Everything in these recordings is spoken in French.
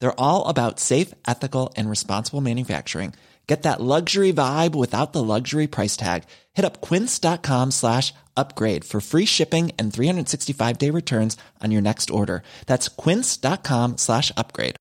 They're all about safe, ethical, and responsible manufacturing. Get that luxury vibe without the luxury price tag. Hit up quince.com slash upgrade for free shipping and 365 day returns on your next order. That's quince.com slash upgrade.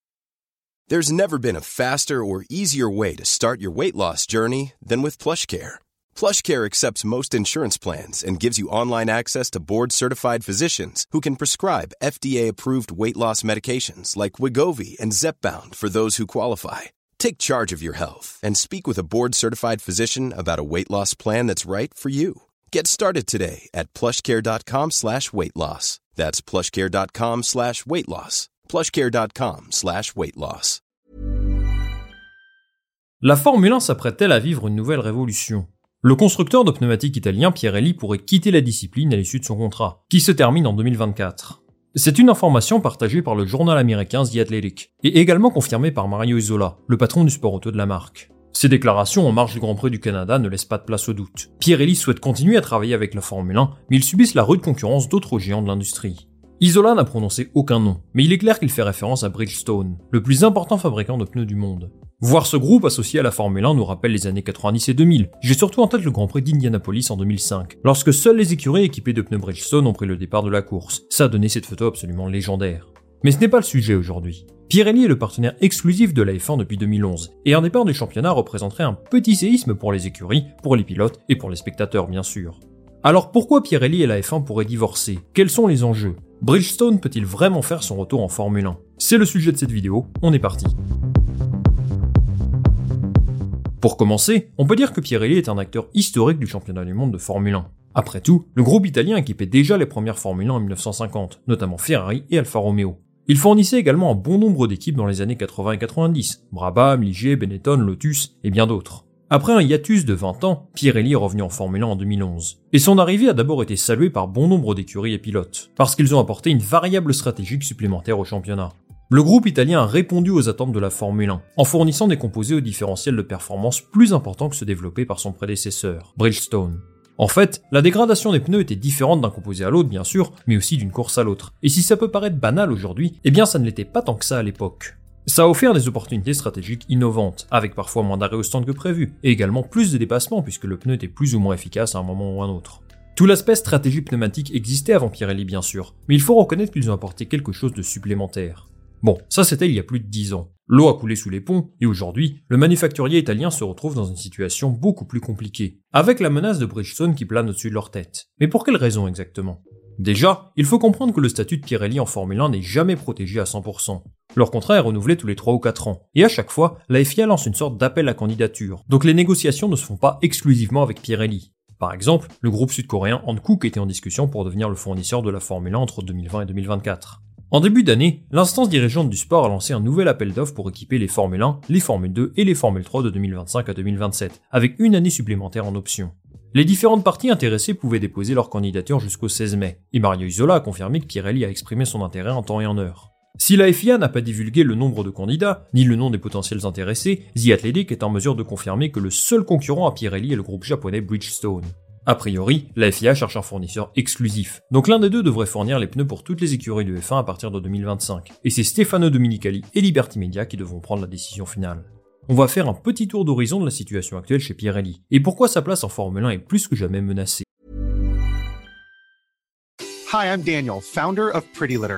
There's never been a faster or easier way to start your weight loss journey than with PlushCare. PlushCare accepts most insurance plans and gives you online access to board-certified physicians who can prescribe FDA-approved weight loss medications like Wigovi and Zepbound for those who qualify. Take charge of your health and speak with a board-certified physician about a weight loss plan that's right for you. Get started today at plushcare.com slash weight loss. That's plushcare.com slash weight loss. plushcare.com slash weight loss. La Formule 1 s'apprête-t-elle à vivre une nouvelle révolution Le constructeur de pneumatiques italien Pirelli pourrait quitter la discipline à l'issue de son contrat, qui se termine en 2024. C'est une information partagée par le journal américain The Athletic, et également confirmée par Mario Isola, le patron du sport auto de la marque. Ces déclarations en marge du Grand Prix du Canada ne laissent pas de place au doute. Pirelli souhaite continuer à travailler avec la Formule 1, mais ils subissent la rude concurrence d'autres géants de l'industrie. Isola n'a prononcé aucun nom, mais il est clair qu'il fait référence à Bridgestone, le plus important fabricant de pneus du monde. Voir ce groupe associé à la Formule 1 nous rappelle les années 90 et 2000. J'ai surtout en tête le Grand Prix d'Indianapolis en 2005, lorsque seules les écuries équipées de pneus Bridgestone ont pris le départ de la course. Ça a donné cette photo absolument légendaire. Mais ce n'est pas le sujet aujourd'hui. Pirelli est le partenaire exclusif de la F1 depuis 2011, et un départ du championnat représenterait un petit séisme pour les écuries, pour les pilotes et pour les spectateurs bien sûr. Alors pourquoi Pirelli et la F1 pourraient divorcer? Quels sont les enjeux? Bridgestone peut-il vraiment faire son retour en Formule 1 C'est le sujet de cette vidéo, on est parti. Pour commencer, on peut dire que Pirelli est un acteur historique du championnat du monde de Formule 1. Après tout, le groupe italien équipait déjà les premières Formule 1 en 1950, notamment Ferrari et Alfa Romeo. Il fournissait également un bon nombre d'équipes dans les années 80 et 90, Brabham, Ligier, Benetton, Lotus et bien d'autres. Après un hiatus de 20 ans, Pirelli est revenu en Formule 1 en 2011. Et son arrivée a d'abord été saluée par bon nombre d'écuries et pilotes, parce qu'ils ont apporté une variable stratégique supplémentaire au championnat. Le groupe italien a répondu aux attentes de la Formule 1, en fournissant des composés au différentiel de performance plus importants que ceux développés par son prédécesseur, Bridgestone. En fait, la dégradation des pneus était différente d'un composé à l'autre bien sûr, mais aussi d'une course à l'autre. Et si ça peut paraître banal aujourd'hui, eh bien ça ne l'était pas tant que ça à l'époque. Ça a offert des opportunités stratégiques innovantes, avec parfois moins d'arrêts au stand que prévu, et également plus de dépassements puisque le pneu était plus ou moins efficace à un moment ou à un autre. Tout l'aspect stratégie pneumatique existait avant Pirelli bien sûr, mais il faut reconnaître qu'ils ont apporté quelque chose de supplémentaire. Bon, ça c'était il y a plus de 10 ans. L'eau a coulé sous les ponts, et aujourd'hui, le manufacturier italien se retrouve dans une situation beaucoup plus compliquée, avec la menace de Bridgestone qui plane au-dessus de leur tête. Mais pour quelle raison exactement? Déjà, il faut comprendre que le statut de Pirelli en Formule 1 n'est jamais protégé à 100%. Leur contrat est renouvelé tous les 3 ou 4 ans, et à chaque fois, la FIA lance une sorte d'appel à candidature, donc les négociations ne se font pas exclusivement avec Pirelli. Par exemple, le groupe sud-coréen Hankook était en discussion pour devenir le fournisseur de la Formule 1 entre 2020 et 2024. En début d'année, l'instance dirigeante du sport a lancé un nouvel appel d'offres pour équiper les Formule 1, les Formule 2 et les Formule 3 de 2025 à 2027, avec une année supplémentaire en option. Les différentes parties intéressées pouvaient déposer leur candidature jusqu'au 16 mai, et Mario Isola a confirmé que Pirelli a exprimé son intérêt en temps et en heure. Si la FIA n'a pas divulgué le nombre de candidats, ni le nom des potentiels intéressés, The Athletic est en mesure de confirmer que le seul concurrent à Pirelli est le groupe japonais Bridgestone. A priori, la FIA cherche un fournisseur exclusif. Donc l'un des deux devrait fournir les pneus pour toutes les écuries de F1 à partir de 2025. Et c'est Stefano Dominicali et Liberty Media qui devront prendre la décision finale. On va faire un petit tour d'horizon de la situation actuelle chez Pirelli. Et pourquoi sa place en Formule 1 est plus que jamais menacée? Hi, I'm Daniel, founder of Pretty Litter.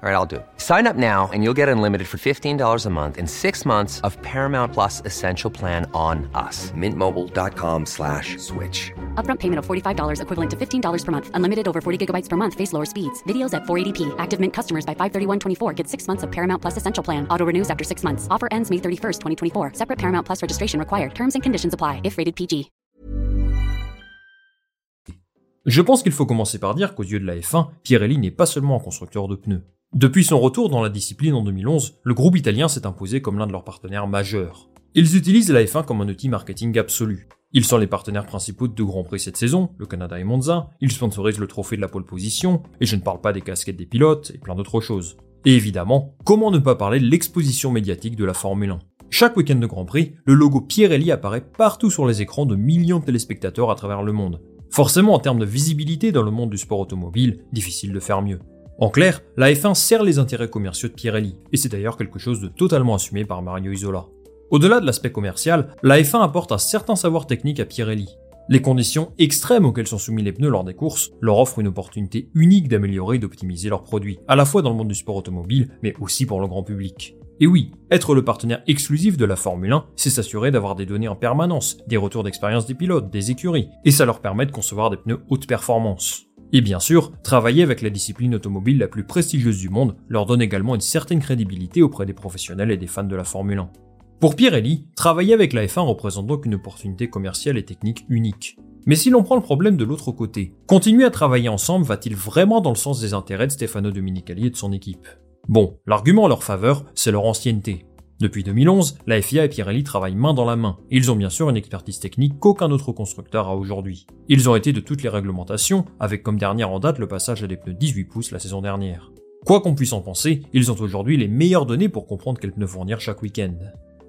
All right, I'll do it. Sign up now and you'll get unlimited for $15 a month and six months of Paramount Plus Essential Plan on us. Mintmobile.com slash switch. Upfront payment of $45 equivalent to $15 per month. Unlimited over 40 gigabytes per month. Face lower speeds. Videos at 480p. Active Mint customers by 531.24 get six months of Paramount Plus Essential Plan. Auto renews after six months. Offer ends May 31st, 2024. Separate Paramount Plus registration required. Terms and conditions apply if rated PG. Je pense qu'il faut commencer par dire qu'aux yeux de la F1, Pirelli n'est pas seulement un constructeur de pneus. Depuis son retour dans la discipline en 2011, le groupe italien s'est imposé comme l'un de leurs partenaires majeurs. Ils utilisent la F1 comme un outil marketing absolu. Ils sont les partenaires principaux de deux grands prix cette saison, le Canada et Monza, ils sponsorisent le trophée de la pole position, et je ne parle pas des casquettes des pilotes et plein d'autres choses. Et évidemment, comment ne pas parler de l'exposition médiatique de la Formule 1 Chaque week-end de Grand Prix, le logo Pirelli apparaît partout sur les écrans de millions de téléspectateurs à travers le monde. Forcément, en termes de visibilité dans le monde du sport automobile, difficile de faire mieux. En clair, la F1 sert les intérêts commerciaux de Pirelli, et c'est d'ailleurs quelque chose de totalement assumé par Mario Isola. Au-delà de l'aspect commercial, la F1 apporte un certain savoir technique à Pirelli. Les conditions extrêmes auxquelles sont soumis les pneus lors des courses leur offrent une opportunité unique d'améliorer et d'optimiser leurs produits, à la fois dans le monde du sport automobile, mais aussi pour le grand public. Et oui, être le partenaire exclusif de la Formule 1, c'est s'assurer d'avoir des données en permanence, des retours d'expérience des pilotes, des écuries, et ça leur permet de concevoir des pneus haute performance. Et bien sûr, travailler avec la discipline automobile la plus prestigieuse du monde leur donne également une certaine crédibilité auprès des professionnels et des fans de la Formule 1. Pour Pirelli, travailler avec la F1 représente donc une opportunité commerciale et technique unique. Mais si l'on prend le problème de l'autre côté, continuer à travailler ensemble va-t-il vraiment dans le sens des intérêts de Stefano Dominicali et de son équipe? Bon, l'argument en leur faveur, c'est leur ancienneté. Depuis 2011, la FIA et Pirelli travaillent main dans la main, et ils ont bien sûr une expertise technique qu'aucun autre constructeur a aujourd'hui. Ils ont été de toutes les réglementations, avec comme dernière en date le passage à des pneus 18 pouces la saison dernière. Quoi qu'on puisse en penser, ils ont aujourd'hui les meilleures données pour comprendre quels pneus fournir chaque week-end.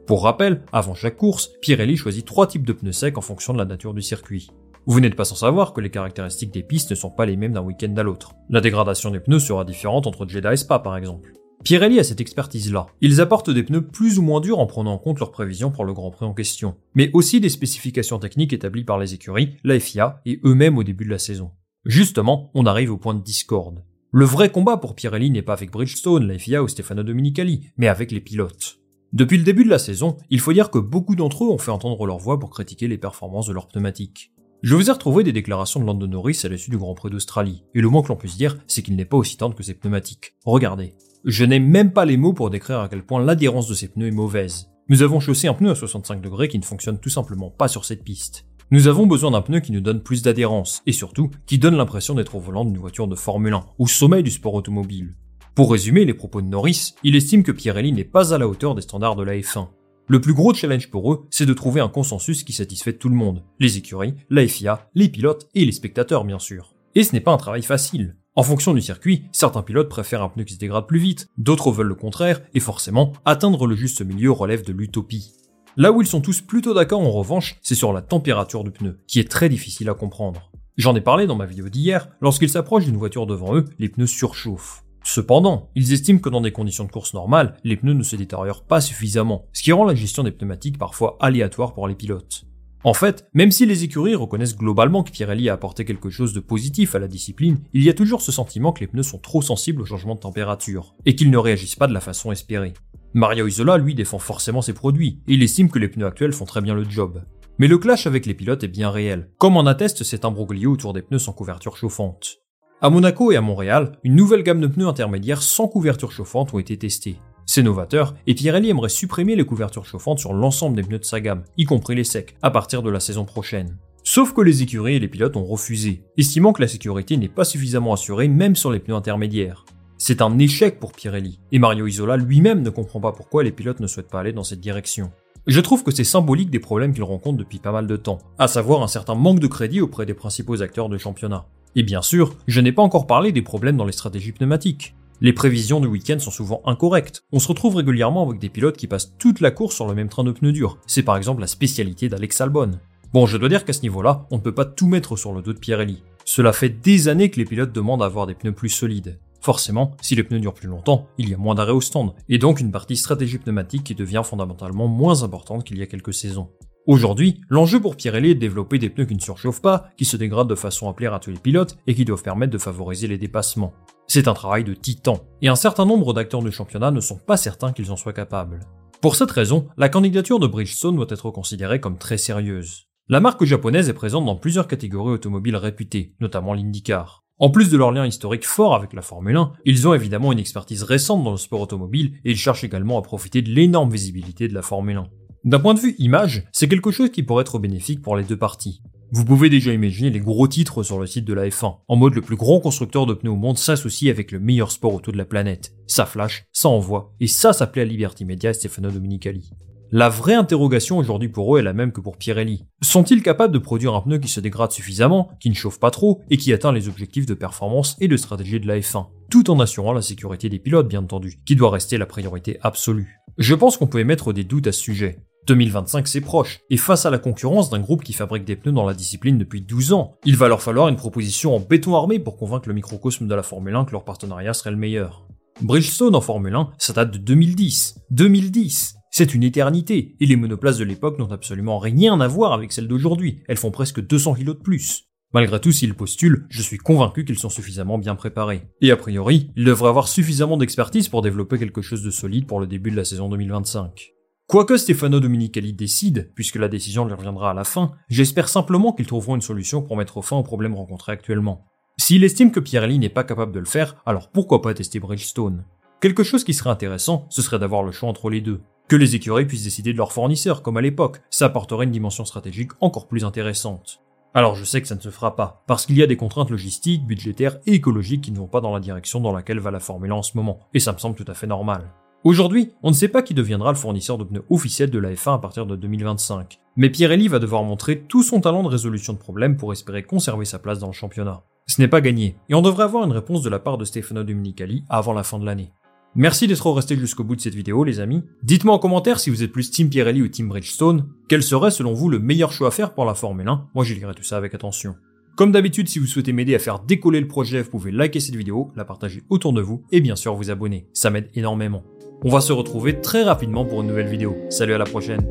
Pour rappel, avant chaque course, Pirelli choisit trois types de pneus secs en fonction de la nature du circuit. Vous n'êtes pas sans savoir que les caractéristiques des pistes ne sont pas les mêmes d'un week-end à l'autre. La dégradation des pneus sera différente entre Jeddah et Spa par exemple. Pirelli a cette expertise-là. Ils apportent des pneus plus ou moins durs en prenant en compte leurs prévisions pour le Grand Prix en question, mais aussi des spécifications techniques établies par les écuries, la FIA et eux-mêmes au début de la saison. Justement, on arrive au point de discorde. Le vrai combat pour Pirelli n'est pas avec Bridgestone, la FIA ou Stefano Dominicali, mais avec les pilotes. Depuis le début de la saison, il faut dire que beaucoup d'entre eux ont fait entendre leur voix pour critiquer les performances de leurs pneumatiques. Je vous ai retrouvé des déclarations de Lando Norris à l'issue du Grand Prix d'Australie, et le moins que l'on puisse dire, c'est qu'il n'est pas aussi tendre que ses pneumatiques. Regardez. Je n'ai même pas les mots pour décrire à quel point l'adhérence de ces pneus est mauvaise. Nous avons chaussé un pneu à 65 degrés qui ne fonctionne tout simplement pas sur cette piste. Nous avons besoin d'un pneu qui nous donne plus d'adhérence, et surtout, qui donne l'impression d'être au volant d'une voiture de Formule 1, au sommet du sport automobile. Pour résumer les propos de Norris, il estime que Pirelli n'est pas à la hauteur des standards de la F1. Le plus gros challenge pour eux, c'est de trouver un consensus qui satisfait tout le monde. Les écuries, la FIA, les pilotes et les spectateurs bien sûr. Et ce n'est pas un travail facile. En fonction du circuit, certains pilotes préfèrent un pneu qui se dégrade plus vite, d'autres veulent le contraire, et forcément, atteindre le juste milieu relève de l'utopie. Là où ils sont tous plutôt d'accord en revanche, c'est sur la température du pneu, qui est très difficile à comprendre. J'en ai parlé dans ma vidéo d'hier, lorsqu'ils s'approchent d'une voiture devant eux, les pneus surchauffent. Cependant, ils estiment que dans des conditions de course normales, les pneus ne se détériorent pas suffisamment, ce qui rend la gestion des pneumatiques parfois aléatoire pour les pilotes. En fait, même si les écuries reconnaissent globalement que Pirelli a apporté quelque chose de positif à la discipline, il y a toujours ce sentiment que les pneus sont trop sensibles au changement de température, et qu'ils ne réagissent pas de la façon espérée. Mario Isola, lui, défend forcément ses produits, et il estime que les pneus actuels font très bien le job. Mais le clash avec les pilotes est bien réel, comme en atteste cet imbroglio autour des pneus sans couverture chauffante. À Monaco et à Montréal, une nouvelle gamme de pneus intermédiaires sans couverture chauffante ont été testées. C'est novateur, et Pirelli aimerait supprimer les couvertures chauffantes sur l'ensemble des pneus de sa gamme, y compris les secs, à partir de la saison prochaine. Sauf que les écuries et les pilotes ont refusé, estimant que la sécurité n'est pas suffisamment assurée même sur les pneus intermédiaires. C'est un échec pour Pirelli, et Mario Isola lui-même ne comprend pas pourquoi les pilotes ne souhaitent pas aller dans cette direction. Je trouve que c'est symbolique des problèmes qu'il rencontre depuis pas mal de temps, à savoir un certain manque de crédit auprès des principaux acteurs de championnat. Et bien sûr, je n'ai pas encore parlé des problèmes dans les stratégies pneumatiques. Les prévisions du week-end sont souvent incorrectes. On se retrouve régulièrement avec des pilotes qui passent toute la course sur le même train de pneus durs. C'est par exemple la spécialité d'Alex Albon. Bon, je dois dire qu'à ce niveau-là, on ne peut pas tout mettre sur le dos de Pirelli. Cela fait des années que les pilotes demandent à avoir des pneus plus solides. Forcément, si les pneus durent plus longtemps, il y a moins d'arrêts au stand, et donc une partie stratégie pneumatique qui devient fondamentalement moins importante qu'il y a quelques saisons. Aujourd'hui, l'enjeu pour Pirelli est de développer des pneus qui ne surchauffent pas, qui se dégradent de façon à plaire à tous les pilotes et qui doivent permettre de favoriser les dépassements. C'est un travail de titan, et un certain nombre d'acteurs du championnat ne sont pas certains qu'ils en soient capables. Pour cette raison, la candidature de Bridgestone doit être considérée comme très sérieuse. La marque japonaise est présente dans plusieurs catégories automobiles réputées, notamment l'IndyCar. En plus de leur lien historique fort avec la Formule 1, ils ont évidemment une expertise récente dans le sport automobile et ils cherchent également à profiter de l'énorme visibilité de la Formule 1. D'un point de vue image, c'est quelque chose qui pourrait être bénéfique pour les deux parties. Vous pouvez déjà imaginer les gros titres sur le site de la F1, en mode le plus grand constructeur de pneus au monde s'associe avec le meilleur sport auto de la planète. Ça flash, ça envoie, et ça s'appelait à Liberty Media Stefano Dominicali. La vraie interrogation aujourd'hui pour eux est la même que pour Pirelli. Sont-ils capables de produire un pneu qui se dégrade suffisamment, qui ne chauffe pas trop, et qui atteint les objectifs de performance et de stratégie de la F1 tout en assurant la sécurité des pilotes bien entendu, qui doit rester la priorité absolue? Je pense qu'on peut émettre des doutes à ce sujet. 2025 c'est proche, et face à la concurrence d'un groupe qui fabrique des pneus dans la discipline depuis 12 ans, il va leur falloir une proposition en béton armé pour convaincre le microcosme de la Formule 1 que leur partenariat serait le meilleur. Bridgestone en Formule 1, ça date de 2010. 2010 c'est une éternité, et les monoplaces de l'époque n'ont absolument rien à voir avec celles d'aujourd'hui, elles font presque 200 kg de plus. Malgré tout, s'ils postulent, je suis convaincu qu'ils sont suffisamment bien préparés. Et a priori, ils devraient avoir suffisamment d'expertise pour développer quelque chose de solide pour le début de la saison 2025. Quoique Stefano Dominicali décide, puisque la décision lui reviendra à la fin, j'espère simplement qu'ils trouveront une solution pour mettre fin aux problèmes rencontrés actuellement. S'il estime que Pirelli n'est pas capable de le faire, alors pourquoi pas tester Bridgestone? Quelque chose qui serait intéressant, ce serait d'avoir le choix entre les deux. Que les écuries puissent décider de leur fournisseur, comme à l'époque, ça apporterait une dimension stratégique encore plus intéressante. Alors je sais que ça ne se fera pas, parce qu'il y a des contraintes logistiques, budgétaires et écologiques qui ne vont pas dans la direction dans laquelle va la Formule 1 en ce moment, et ça me semble tout à fait normal. Aujourd'hui, on ne sait pas qui deviendra le fournisseur de pneus officiel de la F1 à partir de 2025. Mais Pirelli va devoir montrer tout son talent de résolution de problèmes pour espérer conserver sa place dans le championnat. Ce n'est pas gagné, et on devrait avoir une réponse de la part de Stefano Dominicali avant la fin de l'année. Merci d'être resté jusqu'au bout de cette vidéo les amis. Dites-moi en commentaire si vous êtes plus Team Pirelli ou Team Bridgestone. Quel serait selon vous le meilleur choix à faire pour la Formule 1 Moi je lirai tout ça avec attention. Comme d'habitude, si vous souhaitez m'aider à faire décoller le projet, vous pouvez liker cette vidéo, la partager autour de vous et bien sûr vous abonner. Ça m'aide énormément. On va se retrouver très rapidement pour une nouvelle vidéo. Salut à la prochaine.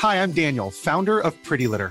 Hi, I'm Daniel, founder of Pretty Litter.